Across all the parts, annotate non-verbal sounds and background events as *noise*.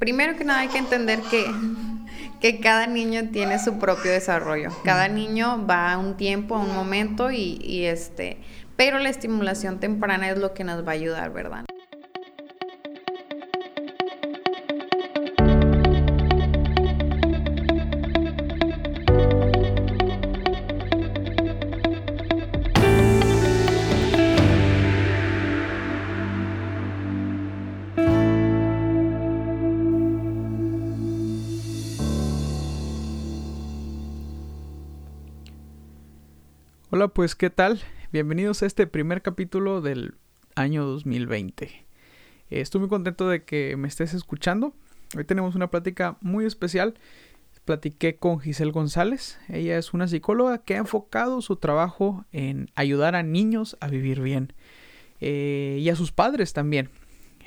primero que nada hay que entender que, que cada niño tiene su propio desarrollo. Cada niño va a un tiempo, a un momento y, y este, pero la estimulación temprana es lo que nos va a ayudar, ¿verdad? Hola, pues ¿qué tal? Bienvenidos a este primer capítulo del año 2020. Eh, estoy muy contento de que me estés escuchando. Hoy tenemos una plática muy especial. Platiqué con Giselle González. Ella es una psicóloga que ha enfocado su trabajo en ayudar a niños a vivir bien. Eh, y a sus padres también.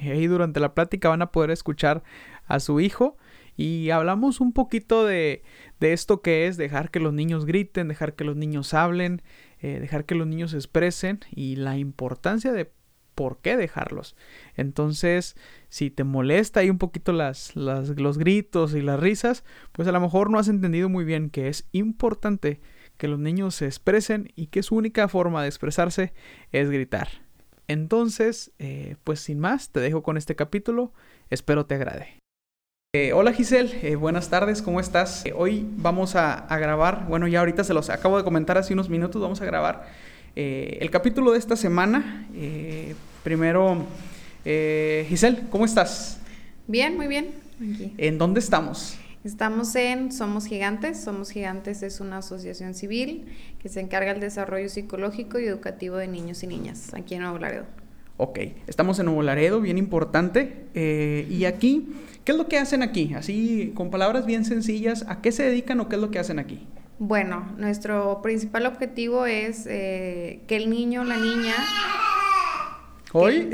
Ahí durante la plática van a poder escuchar a su hijo y hablamos un poquito de, de esto que es dejar que los niños griten, dejar que los niños hablen, eh, dejar que los niños se expresen y la importancia de por qué dejarlos. Entonces, si te molesta ahí un poquito las, los gritos y las risas, pues a lo mejor no has entendido muy bien que es importante que los niños se expresen y que su única forma de expresarse es gritar. Entonces, eh, pues sin más, te dejo con este capítulo, espero te agrade. Eh, hola Giselle, eh, buenas tardes, ¿cómo estás? Eh, hoy vamos a, grabar, bueno ya ahorita se los acabo de comentar hace unos minutos, vamos a grabar el capítulo de esta semana. primero, Giselle, ¿cómo estás? Bien, muy bien. ¿En dónde estamos? Estamos en Somos Gigantes. Somos Gigantes es una asociación civil que se encarga del desarrollo psicológico y educativo de niños y niñas aquí en Nuevo Laredo. Ok, estamos en Nuevo Laredo, bien importante. y aquí ¿Qué es lo que hacen aquí? Así, con palabras bien sencillas, ¿a qué se dedican o qué es lo que hacen aquí? Bueno, nuestro principal objetivo es eh, que el niño o la niña... Hoy,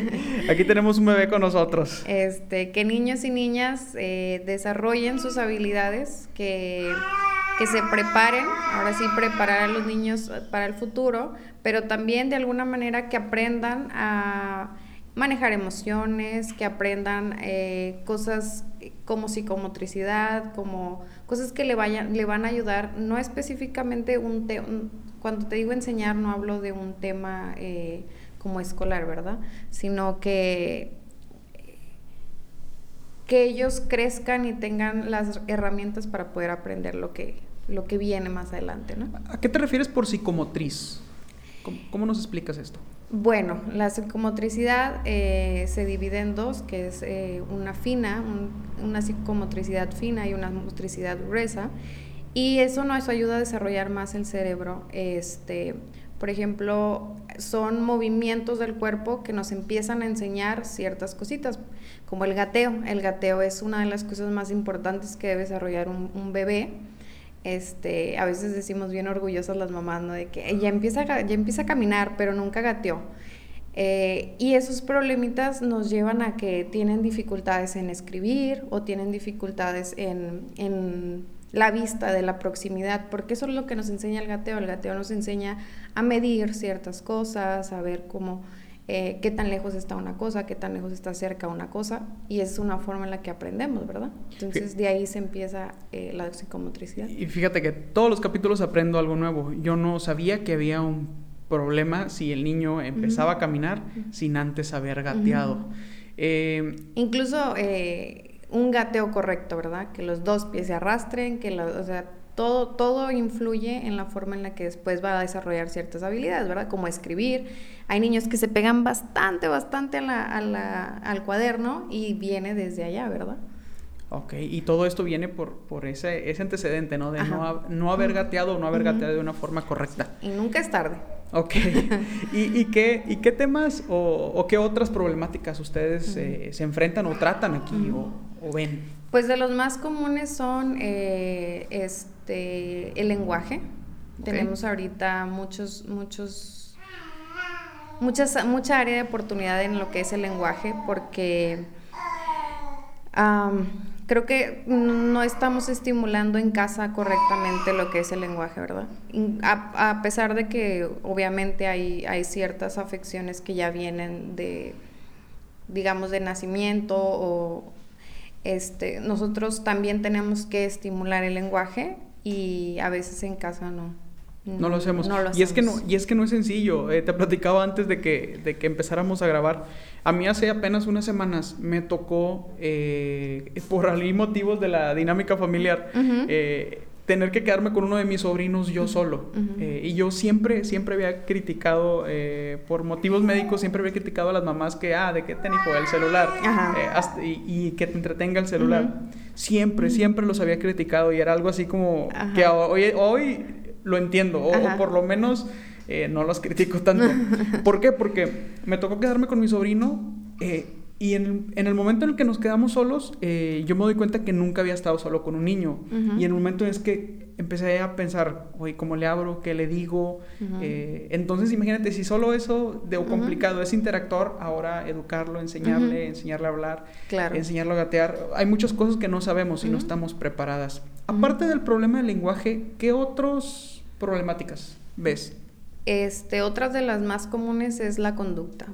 *laughs* aquí tenemos un bebé con nosotros. Este, que niños y niñas eh, desarrollen sus habilidades, que, que se preparen, ahora sí preparar a los niños para el futuro, pero también de alguna manera que aprendan a manejar emociones, que aprendan eh, cosas como psicomotricidad, como cosas que le, vayan, le van a ayudar, no específicamente un, tema, cuando te digo enseñar no hablo de un tema eh, como escolar, ¿verdad? Sino que que ellos crezcan y tengan las herramientas para poder aprender lo que, lo que viene más adelante, ¿no? ¿A qué te refieres por psicomotriz? cómo nos explicas esto? Bueno, la psicomotricidad eh, se divide en dos, que es eh, una fina, una psicomotricidad fina y una motricidad gruesa. Y eso nos ayuda a desarrollar más el cerebro. Este, por ejemplo, son movimientos del cuerpo que nos empiezan a enseñar ciertas cositas, como el gateo. El gateo es una de las cosas más importantes que debe desarrollar un bebé este, a veces decimos bien orgullosas las mamás, ¿no? De que ya empieza, ya empieza a caminar, pero nunca gateó. Eh, y esos problemitas nos llevan a que tienen dificultades en escribir o tienen dificultades en, en la vista de la proximidad, porque eso es lo que nos enseña el gateo. El gateo nos enseña a medir ciertas cosas, a ver cómo eh, qué tan lejos está una cosa, qué tan lejos está cerca una cosa, y es una forma en la que aprendemos, ¿verdad? Entonces de ahí se empieza eh, la psicomotricidad. Y fíjate que todos los capítulos aprendo algo nuevo. Yo no sabía que había un problema si el niño empezaba a caminar sin antes haber gateado. Eh, Incluso un gateo correcto, ¿verdad? Que los dos pies se arrastren, que los, o sea, todo, todo influye en la forma en la que después va a desarrollar ciertas habilidades, ¿verdad? Como escribir. Hay niños que se pegan bastante, bastante al cuaderno y viene desde allá, ¿verdad? Ok, y todo esto viene por, por ese, ese antecedente, ¿no? De no, no, haber gateado o no haber gateado de una forma correcta. Y nunca es tarde. Ok. *laughs* ¿Y, y, qué, ¿Y qué temas o, qué otras problemáticas ustedes eh, se enfrentan o tratan aquí o, o, ven? Pues de los más comunes son eh, este, el lenguaje. Tenemos ahorita muchos, muchos, muchas, mucha área de oportunidad en lo que es el lenguaje porque creo que no estamos estimulando en casa correctamente lo que es el lenguaje, ¿verdad? A, pesar de que obviamente hay, hay ciertas afecciones que ya vienen de, digamos, de nacimiento o este, nosotros también tenemos que estimular el lenguaje y a veces en casa no. No lo hacemos. y, es que no, y es que no es sencillo. Eh, te platicaba antes de que, de que empezáramos a grabar. A mí hace apenas unas semanas me tocó, eh, *laughs* por algún motivos de la dinámica familiar, eh, tener que quedarme con uno de mis sobrinos yo solo. y yo siempre, siempre había criticado, por motivos médicos, siempre había criticado a las mamás que, ah, ¿de qué te hijo el celular? y, que te entretenga el celular. Siempre, siempre los había criticado y era algo así como que hoy, hoy lo entiendo, o, por lo menos eh, no los critico tanto. *laughs* ¿Por qué? Porque me tocó quedarme con mi sobrino eh, y en, el momento en el que nos quedamos solos, eh, yo me doy cuenta que nunca había estado solo con un niño. Y en el momento es que empecé a pensar, oye, ¿cómo le abro? ¿Qué le digo? entonces, imagínate, si solo eso de complicado es interactuar, ahora educarlo, enseñarle, enseñarle a hablar, enseñarlo a gatear. Hay muchas cosas que no sabemos y no estamos preparadas. Aparte del problema del lenguaje, ¿qué otros problemáticas ves? Este, otras de las más comunes es la conducta.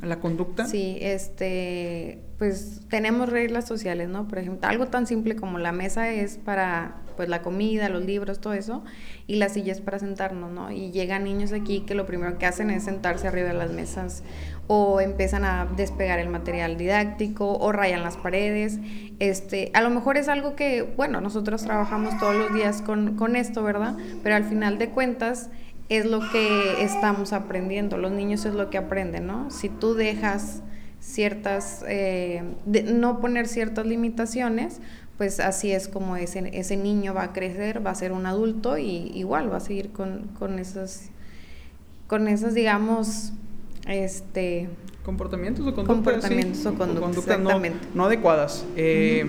¿La conducta? Sí, este, pues tenemos reglas sociales, ¿no? Por ejemplo, algo tan simple como la mesa es para, pues, la comida, los libros, todo eso, y la silla es para sentarnos, ¿no? Y llegan niños aquí que lo primero que hacen es sentarse arriba de las mesas o empiezan a despegar el material didáctico o rayan las paredes. Este, a lo mejor es algo que, bueno, nosotros trabajamos todos los días con, con esto, ¿verdad? Pero al final de cuentas es lo que estamos aprendiendo, los niños es lo que aprenden, ¿no? Si tú dejas ciertas, eh, no poner ciertas limitaciones, pues así es como ese, ese niño va a crecer, va a ser un adulto y igual va a seguir con, con esas, con esas, digamos, este... ¿Comportamientos o conductas? Comportamientos o conductas, no, adecuadas. Eh,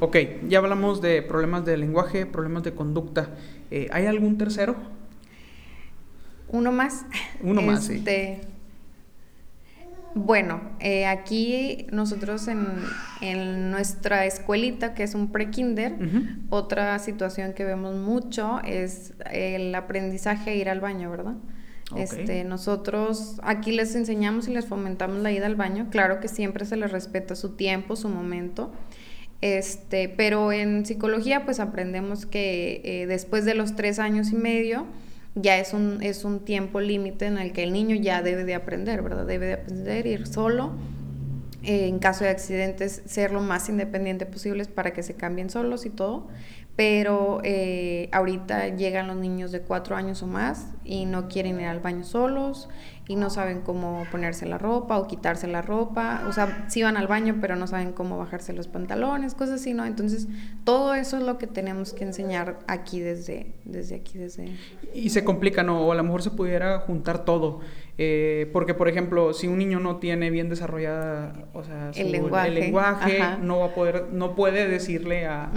ok, ya hablamos de problemas de lenguaje, problemas de conducta. Eh, ¿Hay algún tercero? Uno más. Uno más, sí. Este, bueno, eh, aquí nosotros en, nuestra escuelita, que es un pre-kinder, otra situación que vemos mucho es el aprendizaje a ir al baño, ¿verdad? Este, nosotros aquí les enseñamos y les fomentamos la ida al baño. Claro que siempre se les respeta su tiempo, su momento. Este, pero en psicología, pues aprendemos que eh, después de los tres años y medio, ya es un, es un tiempo límite en el que el niño ya debe de aprender, ¿verdad? Debe de aprender ir solo. Eh, en caso de accidentes, ser lo más independiente posible para que se cambien solos y todo pero eh, ahorita llegan los niños de cuatro años o más y no quieren ir al baño solos y no saben cómo ponerse la ropa o quitarse la ropa, o sea, sí van al baño pero no saben cómo bajarse los pantalones, cosas así, ¿no? Entonces, todo eso es lo que tenemos que enseñar aquí desde, desde aquí, desde... Y se complica, ¿no? O a lo mejor se pudiera juntar todo. Eh, porque, por ejemplo, si un niño no tiene bien desarrollada, o sea, el lenguaje, no va a poder, no puede decirle a,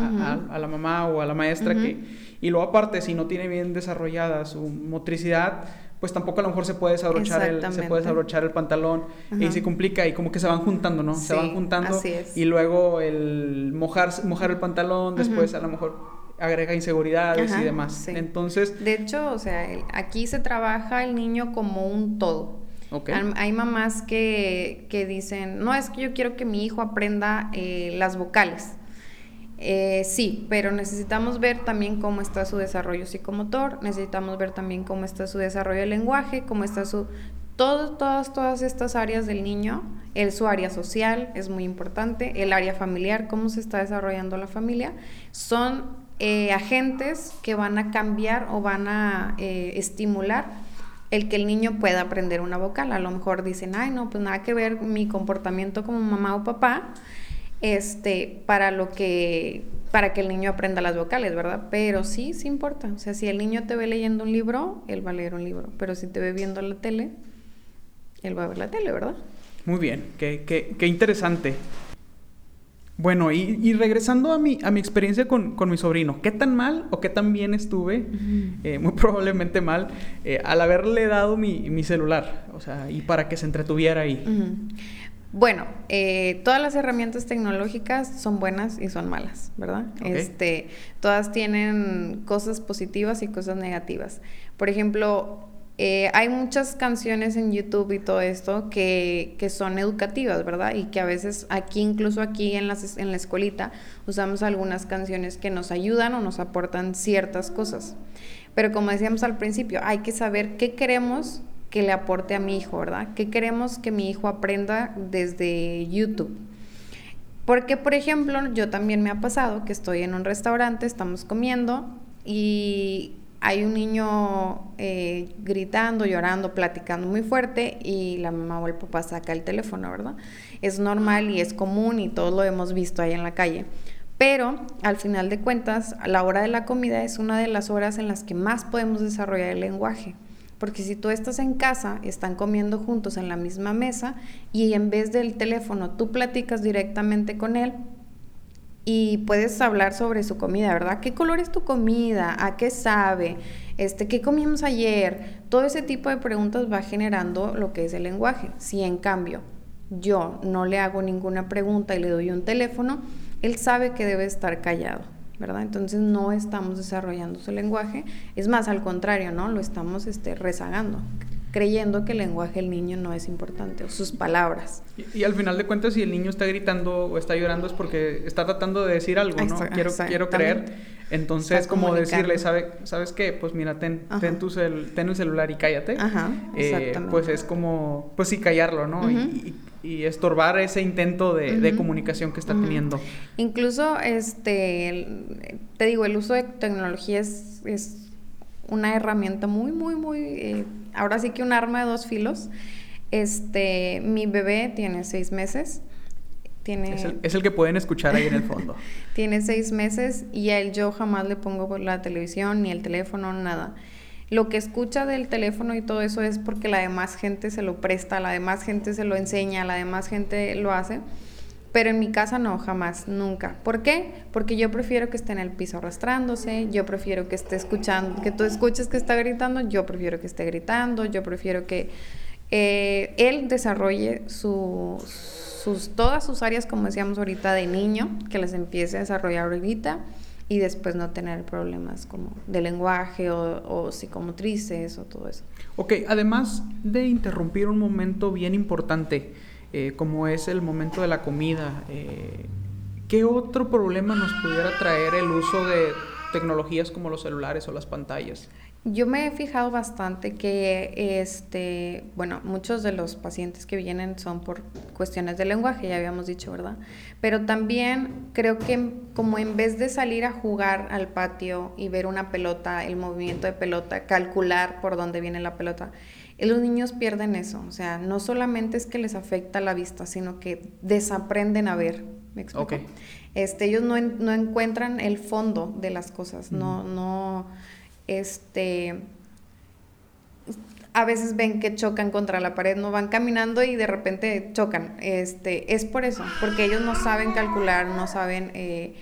la mamá o a la maestra que, y luego aparte, si no tiene bien desarrollada su motricidad, pues tampoco a lo mejor se puede desabrochar el, se puede desabrochar el pantalón y se complica y como que se van juntando, ¿no? se van juntando y luego el mojar, mojar el pantalón, después a lo mejor agrega inseguridades y demás. Entonces... De hecho, o sea, aquí se trabaja el niño como un todo. Hay mamás que, que, dicen, no, es que yo quiero que mi hijo aprenda eh, las vocales. Eh, sí, pero necesitamos ver también cómo está su desarrollo psicomotor, necesitamos ver también cómo está su desarrollo de lenguaje, cómo está su... Todas, todas, todas estas áreas del niño, el, su área social es muy importante, el área familiar, cómo se está desarrollando la familia, son eh, agentes que van a cambiar o van a eh, estimular el que el niño pueda aprender una vocal. A lo mejor dicen, ay, no, pues nada que ver mi comportamiento como mamá o papá, este, para lo que, para que el niño aprenda las vocales, ¿verdad? Pero sí, sí importa. O sea, si el niño te ve leyendo un libro, él va a leer un libro. Pero si te ve viendo la tele, él va a ver la tele, ¿verdad? Muy bien, qué, qué, qué interesante. Bueno, y, regresando a mi, a mi experiencia con, mi sobrino, ¿qué tan mal o qué tan bien estuve? Eh, muy *laughs* probablemente mal, eh, al haberle dado mi, celular, o sea, y para que se entretuviera ahí. Bueno, eh, todas las herramientas tecnológicas son buenas y son malas, ¿verdad? Este, todas tienen cosas positivas y cosas negativas. Por ejemplo, Eh, hay muchas canciones en YouTube y todo esto que, que, son educativas, ¿verdad? Y que a veces aquí, incluso aquí en, las, en la escuelita, usamos algunas canciones que nos ayudan o nos aportan ciertas cosas. Pero como decíamos al principio, hay que saber qué queremos que le aporte a mi hijo, ¿verdad? ¿Qué queremos que mi hijo aprenda desde YouTube? Porque, por ejemplo, yo también me ha pasado que estoy en un restaurante, estamos comiendo y hay un niño eh, gritando, llorando, platicando muy fuerte y la mamá o el papá saca el teléfono, ¿verdad? Es normal y es común y todos lo hemos visto ahí en la calle. Pero al final de cuentas, la hora de la comida es una de las horas en las que más podemos desarrollar el lenguaje. Porque si tú estás en casa, están comiendo juntos en la misma mesa y en vez del teléfono tú platicas directamente con él, y puedes hablar sobre su comida, ¿verdad? ¿Qué color es tu comida? ¿A qué sabe? Este, ¿Qué comimos ayer? Todo ese tipo de preguntas va generando lo que es el lenguaje. Si en cambio yo no le hago ninguna pregunta y le doy un teléfono, él sabe que debe estar callado, ¿verdad? Entonces no estamos desarrollando su lenguaje, es más, al contrario, ¿no? Lo estamos este, rezagando creyendo que el lenguaje del niño no es importante, o sus palabras. Y, al final de cuentas, si el niño está gritando o está llorando es porque está tratando de decir algo, ¿no? Quiero, quiero creer. Entonces, como decirle, ¿sabe, ¿sabes qué? Pues mira, ten, ten, tu cel, ten celular y cállate. Ajá, eh, pues es como, pues sí, callarlo, ¿no? y, y, estorbar ese intento de, de comunicación que está teniendo. Incluso, este, te digo, el uso de tecnología es, es una herramienta muy, muy, muy, eh, ahora sí que un arma de dos filos. Este, mi bebé tiene seis meses. Tiene, es, el, que pueden escuchar ahí en el fondo. *laughs* tiene seis meses y a él yo jamás le pongo la televisión, ni el teléfono, nada. Lo que escucha del teléfono y todo eso es porque la demás gente se lo presta, la demás gente se lo enseña, la demás gente lo hace. Pero en mi casa no, jamás, nunca. ¿Por qué? Porque yo prefiero que esté en el piso arrastrándose, yo prefiero que esté escuchando, que tú escuches que está gritando, yo prefiero que esté gritando, yo prefiero que eh, él desarrolle sus, todas sus áreas, como decíamos ahorita, de niño, que las empiece a desarrollar ahorita y después no tener problemas como de lenguaje o, psicomotrices o todo eso. Ok, además de interrumpir un momento bien importante, eh, como es el momento de la comida. Eh, ¿Qué otro problema nos pudiera traer el uso de tecnologías como los celulares o las pantallas? Yo me he fijado bastante que, este, bueno, muchos de los pacientes que vienen son por cuestiones de lenguaje, ya habíamos dicho, ¿verdad? Pero también creo que como en vez de salir a jugar al patio y ver una pelota, el movimiento de pelota, calcular por dónde viene la pelota, los niños pierden eso, o sea, no solamente es que les afecta la vista, sino que desaprenden a ver, ¿me explico? Este, ellos no, no, encuentran el fondo de las cosas, no, no, este, a veces ven que chocan contra la pared, no van caminando y de repente chocan, este, es por eso, porque ellos no saben calcular, no saben... Eh,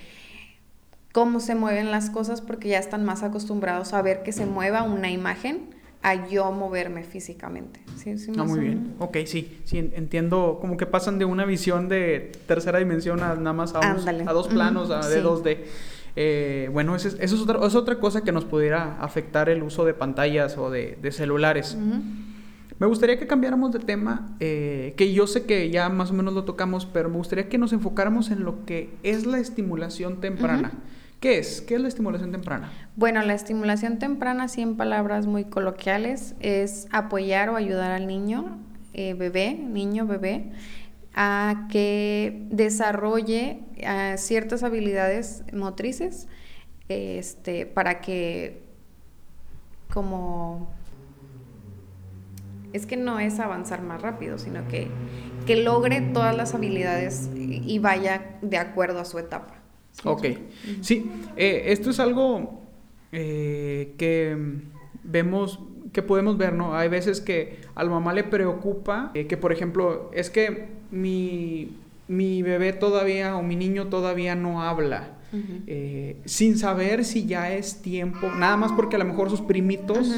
cómo se mueven las cosas porque ya están más acostumbrados a ver que se mueva una imagen a yo moverme físicamente. ¿Sí, sí ah, muy bien. Ok, sí, sí, entiendo como que pasan de una visión de tercera dimensión a nada más a, a dos planos, a de 2D. Eh, bueno, eso, es, otra, es otra cosa que nos pudiera afectar el uso de pantallas o de, celulares. Me gustaría que cambiáramos de tema, eh, que yo sé que ya más o menos lo tocamos, pero me gustaría que nos enfocáramos en lo que es la estimulación temprana. ¿Qué es? ¿Qué es la estimulación temprana? Bueno, la estimulación temprana, así en palabras muy coloquiales, es apoyar o ayudar al niño, eh, bebé, niño, bebé, a que desarrolle ciertas habilidades motrices este, para que como es que no es avanzar más rápido, sino que, que logre todas las habilidades y vaya de acuerdo a su etapa. Ok, sí, eh, esto es algo eh, que vemos, que podemos ver, ¿no? Hay veces que a la mamá le preocupa eh, que, por ejemplo, es que mi, mi, bebé todavía o mi niño todavía no habla. sin saber si ya es tiempo, nada más porque a lo mejor sus primitos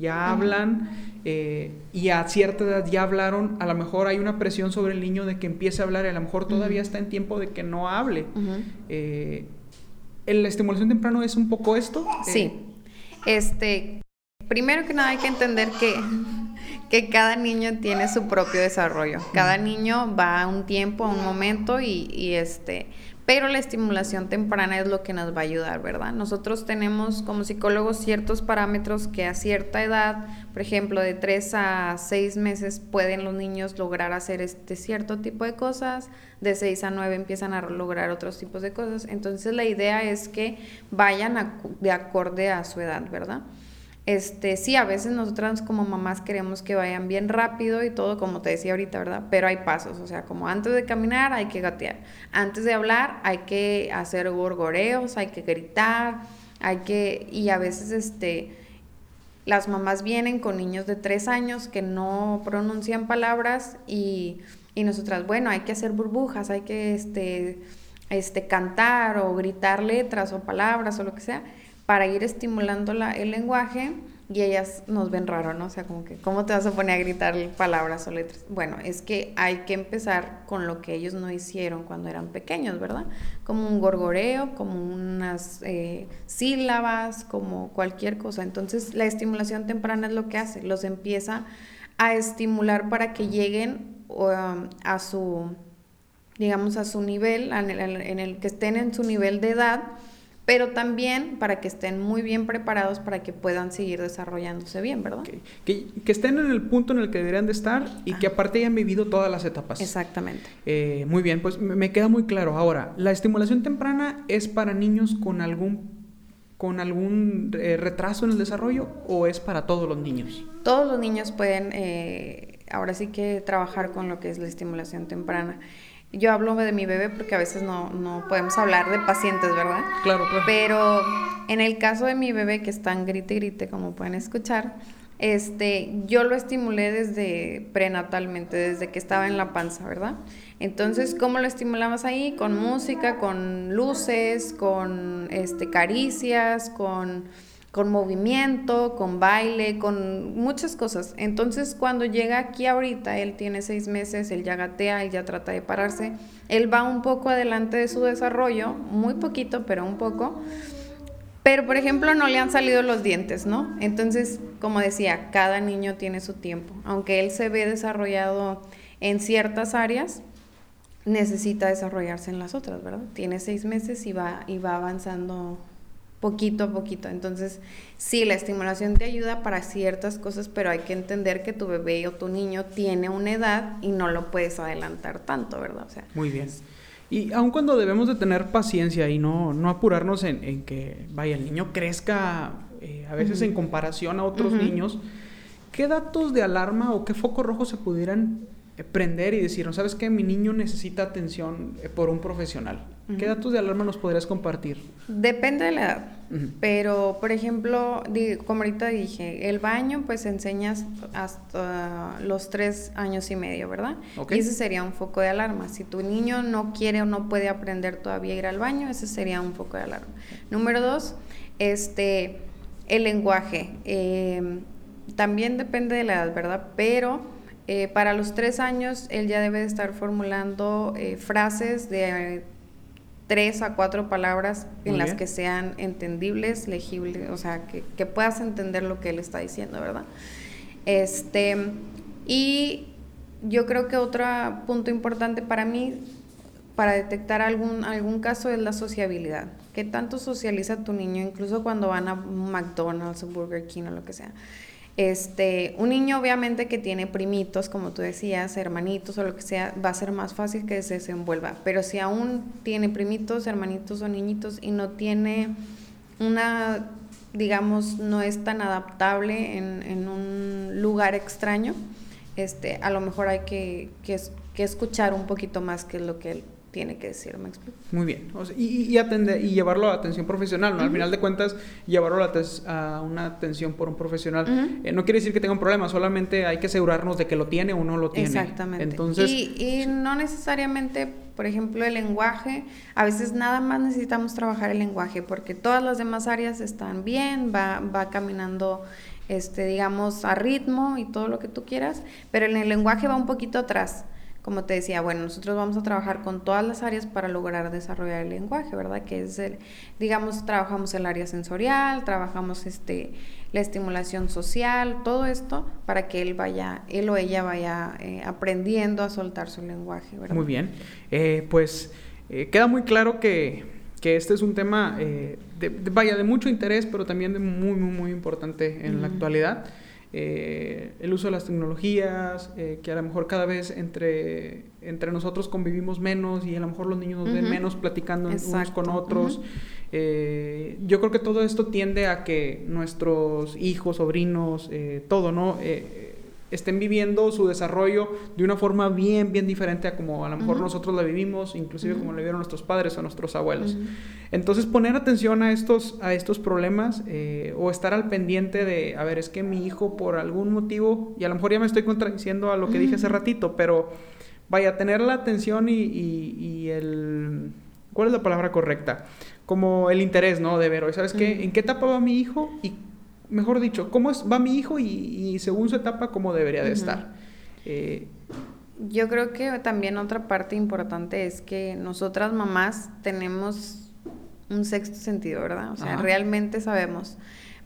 ya hablan eh, y a cierta edad ya hablaron, a lo mejor hay una presión sobre el niño de que empiece a hablar y a lo mejor todavía está en tiempo de que no hable. Eh, ¿La estimulación temprano es un poco esto? Sí. Este, primero que nada hay que entender que, *laughs* que cada niño tiene su propio desarrollo. Cada niño va a un tiempo, a un momento y, y este pero la estimulación temprana es lo que nos va a ayudar, ¿verdad? Nosotros tenemos como psicólogos ciertos parámetros que a cierta edad, por ejemplo, de 3 a 6 meses pueden los niños lograr hacer este cierto tipo de cosas, de 6 a 9 empiezan a lograr otros tipos de cosas, entonces la idea es que vayan de acorde a su edad, ¿verdad? Este, sí, a veces nosotras como mamás queremos que vayan bien rápido y todo, como te decía ahorita, ¿verdad? Pero hay pasos, o sea, como antes de caminar hay que gatear, antes de hablar hay que hacer gorgoreos, hay que gritar, hay que, y a veces este, las mamás vienen con niños de tres años que no pronuncian palabras y, y nosotras, bueno, hay que hacer burbujas, hay que este, este, cantar o gritar letras o palabras o lo que sea para ir estimulando la, el lenguaje y ellas nos ven raro, ¿no? O sea, como que, ¿cómo te vas a poner a gritar palabras o letras? Bueno, es que hay que empezar con lo que ellos no hicieron cuando eran pequeños, ¿verdad? Como un gorgoreo, como unas eh, sílabas, como cualquier cosa. Entonces, la estimulación temprana es lo que hace, los empieza a estimular para que lleguen um, a su, digamos, a su nivel, en el, en el que estén en su nivel de edad pero también para que estén muy bien preparados para que puedan seguir desarrollándose bien, ¿verdad? Que, estén en el punto en el que deberían de estar y que aparte hayan vivido todas las etapas. Exactamente. Eh, muy bien, pues me queda muy claro. Ahora, ¿la estimulación temprana es para niños con algún con algún eh, retraso en el desarrollo o es para todos los niños? Todos los niños pueden eh, ahora sí que trabajar con lo que es la estimulación temprana. Yo hablo de mi bebé porque a veces no, no podemos hablar de pacientes, ¿verdad? Claro, claro. Pero en el caso de mi bebé que está en grite grite, como pueden escuchar, este, yo lo estimulé desde prenatalmente, desde que estaba en la panza, ¿verdad? Entonces, ¿cómo lo estimulamos ahí? Con música, con luces, con este, caricias, con con movimiento, con baile, con muchas cosas. Entonces, cuando llega aquí ahorita, él tiene seis meses, él ya gatea, él ya trata de pararse, él va un poco adelante de su desarrollo, muy poquito, pero un poco. Pero, por ejemplo, no le han salido los dientes, ¿no? Entonces, como decía, cada niño tiene su tiempo. Aunque él se ve desarrollado en ciertas áreas, necesita desarrollarse en las otras, ¿verdad? Tiene seis meses y va, y va avanzando poquito a poquito. Entonces, sí, la estimulación te ayuda para ciertas cosas, pero hay que entender que tu bebé o tu niño tiene una edad y no lo puedes adelantar tanto, ¿verdad? O sea, Muy bien. Y aun cuando debemos de tener paciencia y no, no apurarnos en, que, vaya, el niño crezca eh, a veces en comparación a otros niños, ¿qué datos de alarma o qué foco rojo se pudieran eh, prender y decir, ¿no sabes qué? Mi niño necesita atención eh, por un profesional. ¿Qué datos de alarma nos podrías compartir? Depende de la edad. Pero, por ejemplo, como ahorita dije, el baño pues enseñas hasta los tres años y medio, ¿verdad? Y ese sería un foco de alarma. Si tu niño no quiere o no puede aprender todavía a ir al baño, ese sería un foco de alarma. Número dos, este, el lenguaje. Em, también depende de la edad, ¿verdad? Pero eh, para los tres años él ya debe de estar formulando eh, frases de tres a cuatro palabras en las que sean entendibles, legibles, o sea, que, puedas entender lo que él está diciendo, ¿verdad? Este, y yo creo que otro punto importante para mí, para detectar algún, algún caso, es la sociabilidad. ¿Qué tanto socializa tu niño, incluso cuando van a McDonald's o Burger King o lo que sea? Este, un niño obviamente que tiene primitos, como tú decías, hermanitos o lo que sea, va a ser más fácil que se desenvuelva. Pero si aún tiene primitos, hermanitos o niñitos y no tiene una, digamos, no es tan adaptable en, un lugar extraño, este, a lo mejor hay que, que, escuchar un poquito más que lo que él tiene que decir, ¿me explico? Muy bien. y, atender, y llevarlo a atención profesional, ¿no? Al final de cuentas, llevarlo a, una atención por un profesional. Eh, no quiere decir que tenga un problema, solamente hay que asegurarnos de que lo tiene o no lo tiene. Exactamente. Entonces, y, no necesariamente, por ejemplo, el lenguaje, a veces nada más necesitamos trabajar el lenguaje, porque todas las demás áreas están bien, va, va caminando este, digamos, a ritmo y todo lo que tú quieras, pero en el lenguaje va un poquito atrás. Como te decía, bueno, nosotros vamos a trabajar con todas las áreas para lograr desarrollar el lenguaje, ¿verdad? Que es el, digamos, trabajamos el área sensorial, trabajamos este, la estimulación social, todo esto para que él vaya, él o ella vaya eh, aprendiendo a soltar su lenguaje, ¿verdad? Muy bien. Eh, pues eh, queda muy claro que, que, este es un tema, de, vaya, de mucho interés, pero también de muy, muy, muy importante en la actualidad. Eh, el uso de las tecnologías, eh, que a lo mejor cada vez entre, entre nosotros convivimos menos y a lo mejor los niños nos ven menos platicando unos con otros. Eh, yo creo que todo esto tiende a que nuestros hijos, sobrinos, todo, ¿no? Estén viviendo su desarrollo de una forma bien, bien diferente a como a lo mejor nosotros la vivimos, inclusive como la vivieron nuestros padres o nuestros abuelos. Entonces poner atención a estos, a estos problemas eh, o estar al pendiente de, a ver, es que mi hijo por algún motivo, y a lo mejor ya me estoy contradiciendo a lo que dije hace ratito, pero vaya, tener la atención y, y, el... ¿Cuál es la palabra correcta? Como el interés, ¿no? De ver, ¿sabes qué? ¿En qué etapa va mi hijo? Y mejor dicho, cómo es, va mi hijo y, según su etapa, cómo debería de estar. Eh, Yo creo que también otra parte importante es que nosotras mamás tenemos un sexto sentido, ¿verdad? O sea, realmente sabemos.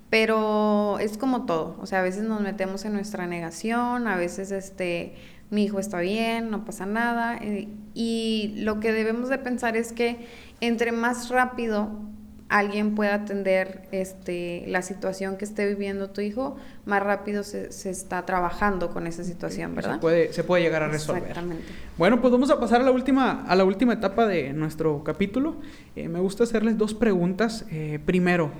Pero es como todo, o sea, a veces nos metemos en nuestra negación, a veces este, mi hijo está bien, no pasa nada, eh, y lo que debemos de pensar es que entre más rápido alguien pueda atender este, la situación que esté viviendo tu hijo, más rápido se, está trabajando con esa situación, ¿verdad? Se puede, se puede llegar a resolver. Exactamente. Bueno, pues vamos a pasar a la última, a la última etapa de nuestro capítulo. Eh, me gusta hacerles dos preguntas. Eh, primero,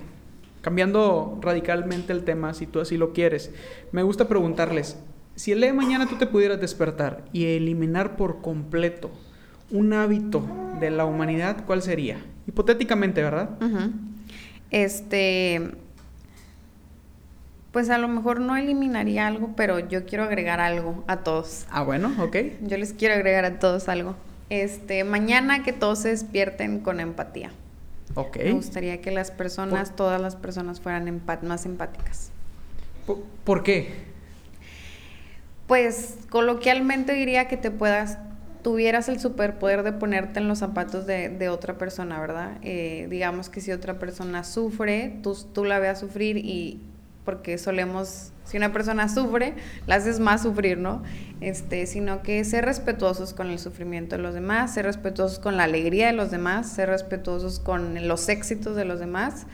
cambiando radicalmente el tema, si tú así lo quieres, me gusta preguntarles, si el día de mañana tú te pudieras despertar y eliminar por completo un hábito de la humanidad, ¿cuál sería? Hipotéticamente, ¿verdad? Este, pues a lo mejor no eliminaría algo, pero yo quiero agregar algo a todos. Ah, bueno, ok. Yo les quiero agregar a todos algo. Este, mañana que todos se despierten con empatía. Ok. Me gustaría que las personas, todas las personas fueran más empáticas. ¿Por qué? Pues coloquialmente diría que te puedas tuvieras el superpoder de ponerte en los zapatos de, otra persona, ¿verdad? Eh, digamos que si otra persona sufre, tú, tú la veas sufrir y porque solemos, si una persona sufre, la haces más sufrir, ¿no? Este, sino que ser respetuosos con el sufrimiento de los demás, ser respetuosos con la alegría de los demás, ser respetuosos con los éxitos de los demás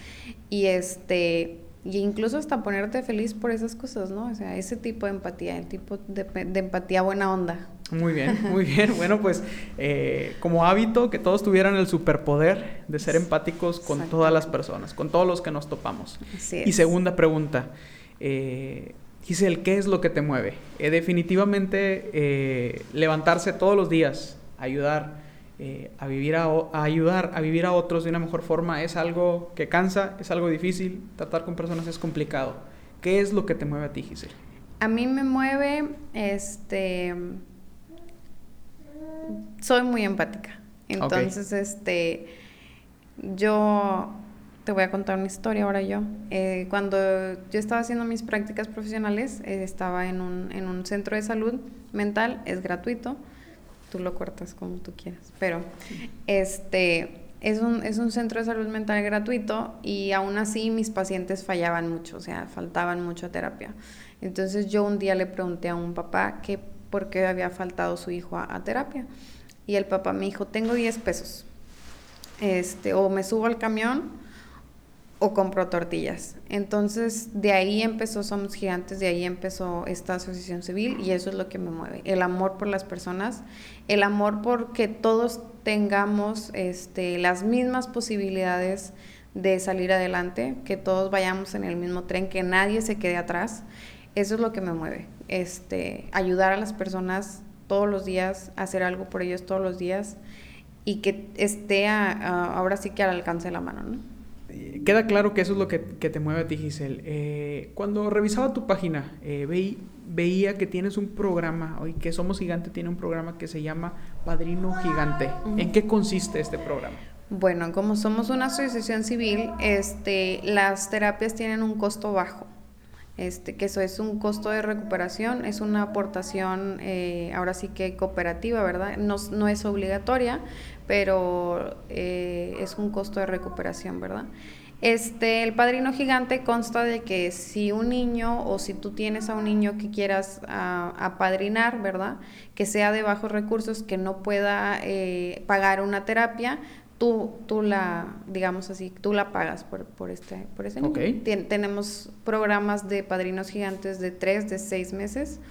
y este y incluso hasta ponerte feliz por esas cosas, ¿no? O sea, ese tipo de empatía, el tipo de, empatía buena onda. Muy bien, muy bien. Bueno, pues eh, como hábito, que todos tuvieran el superpoder de ser empáticos con todas las personas, con todos los que nos topamos. Y segunda pregunta, eh, Giselle, ¿qué es lo que te mueve? Eh, definitivamente eh, levantarse todos los días, ayudar, eh, a, vivir a, ayudar a vivir a otros de una mejor forma es algo que cansa, es algo difícil, tratar con personas es complicado. ¿Qué es lo que te mueve a ti, Giselle? A mí me mueve, este, soy muy empática. Entonces, este, yo te voy a contar una historia ahora yo. Eh, cuando yo estaba haciendo mis prácticas profesionales, eh, estaba en un, en un centro de salud mental, es gratuito tú lo cortas como tú quieras. Pero este es un, es un centro de salud mental gratuito y aún así mis pacientes fallaban mucho, o sea, faltaban mucho a terapia. Entonces yo un día le pregunté a un papá que por qué había faltado su hijo a, terapia. Y el papá me dijo, tengo 10 pesos. Este, o me subo al camión o compro tortillas. Entonces, de ahí empezó Somos Gigantes, de ahí empezó esta asociación civil y eso es lo que me mueve, el amor por las personas, el amor por que todos tengamos este, las mismas posibilidades de salir adelante, que todos vayamos en el mismo tren, que nadie se quede atrás. Eso es lo que me mueve, este, ayudar a las personas todos los días, hacer algo por ellos todos los días y que esté ahora sí que al alcance de la mano, ¿no? queda claro que eso es lo que, te mueve a ti, Giselle. Eh, cuando revisaba tu página, eh, veía que tienes un programa, hoy que Somos Gigante tiene un programa que se llama Padrino Gigante. ¿En qué consiste este programa? Bueno, como somos una asociación civil, este, las terapias tienen un costo bajo. Este, que eso es un costo de recuperación, es una aportación eh, ahora sí que cooperativa, ¿verdad? No, no es obligatoria, pero eh, es un costo de recuperación, ¿verdad? Este, el padrino gigante consta de que si un niño o si tú tienes a un niño que quieras apadrinar, ¿verdad? Que sea de bajos recursos, que no pueda eh, pagar una terapia, tú, tú la, digamos así, tú la pagas por, por este, por ese niño. tenemos programas de padrinos gigantes de tres, de seis meses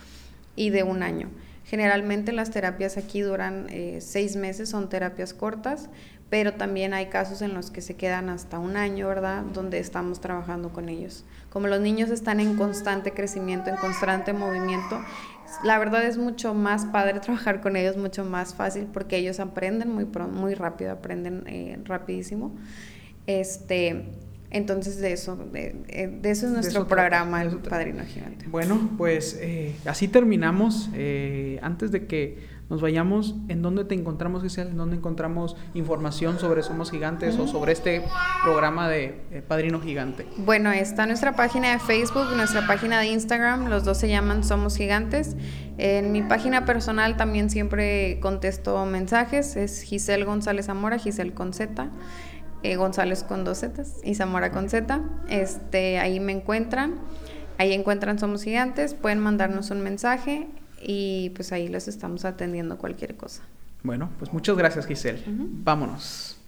y de un año. Generalmente las terapias aquí duran eh, seis meses, son terapias cortas, pero también hay casos en los que se quedan hasta un año, ¿verdad? Donde estamos trabajando con ellos. Como los niños están en constante crecimiento, en constante movimiento, la verdad es mucho más padre trabajar con ellos, mucho más fácil porque ellos aprenden muy, muy rápido, aprenden eh, rapidísimo. Este, entonces de eso, de, eso es nuestro programa, el Padrino Gigante. Bueno, pues eh, así terminamos. Eh, antes de que nos vayamos, ¿en dónde te encontramos, Giselle? ¿En dónde encontramos información sobre Somos Gigantes o sobre este programa de eh, Padrino Gigante? Bueno, está nuestra página de Facebook, nuestra página de Instagram, los dos se llaman Somos Gigantes. En mi página personal también siempre contesto mensajes, es Giselle González Zamora, Giselle con Z. Eh, González con dos Z y Zamora con Z. Este, ahí me encuentran. Ahí encuentran Somos Gigantes. Pueden mandarnos un mensaje y pues ahí les estamos atendiendo cualquier cosa. Bueno, pues muchas gracias Giselle. Vámonos.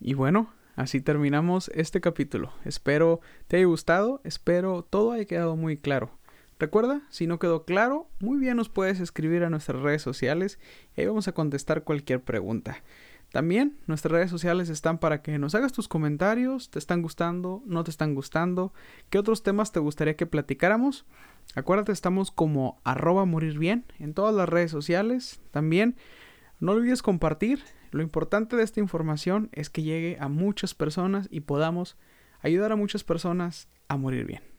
Y bueno, así terminamos este capítulo. Espero te haya gustado, espero todo haya quedado muy claro. Recuerda, si no quedó claro, muy bien nos puedes escribir a nuestras redes sociales y ahí vamos a contestar cualquier pregunta. También nuestras redes sociales están para que nos hagas tus comentarios, te están gustando, no te están gustando, qué otros temas te gustaría que platicáramos. Acuérdate, estamos como arroba morir bien en todas las redes sociales. También no olvides compartir. Lo importante de esta información es que llegue a muchas personas y podamos ayudar a muchas personas a morir bien.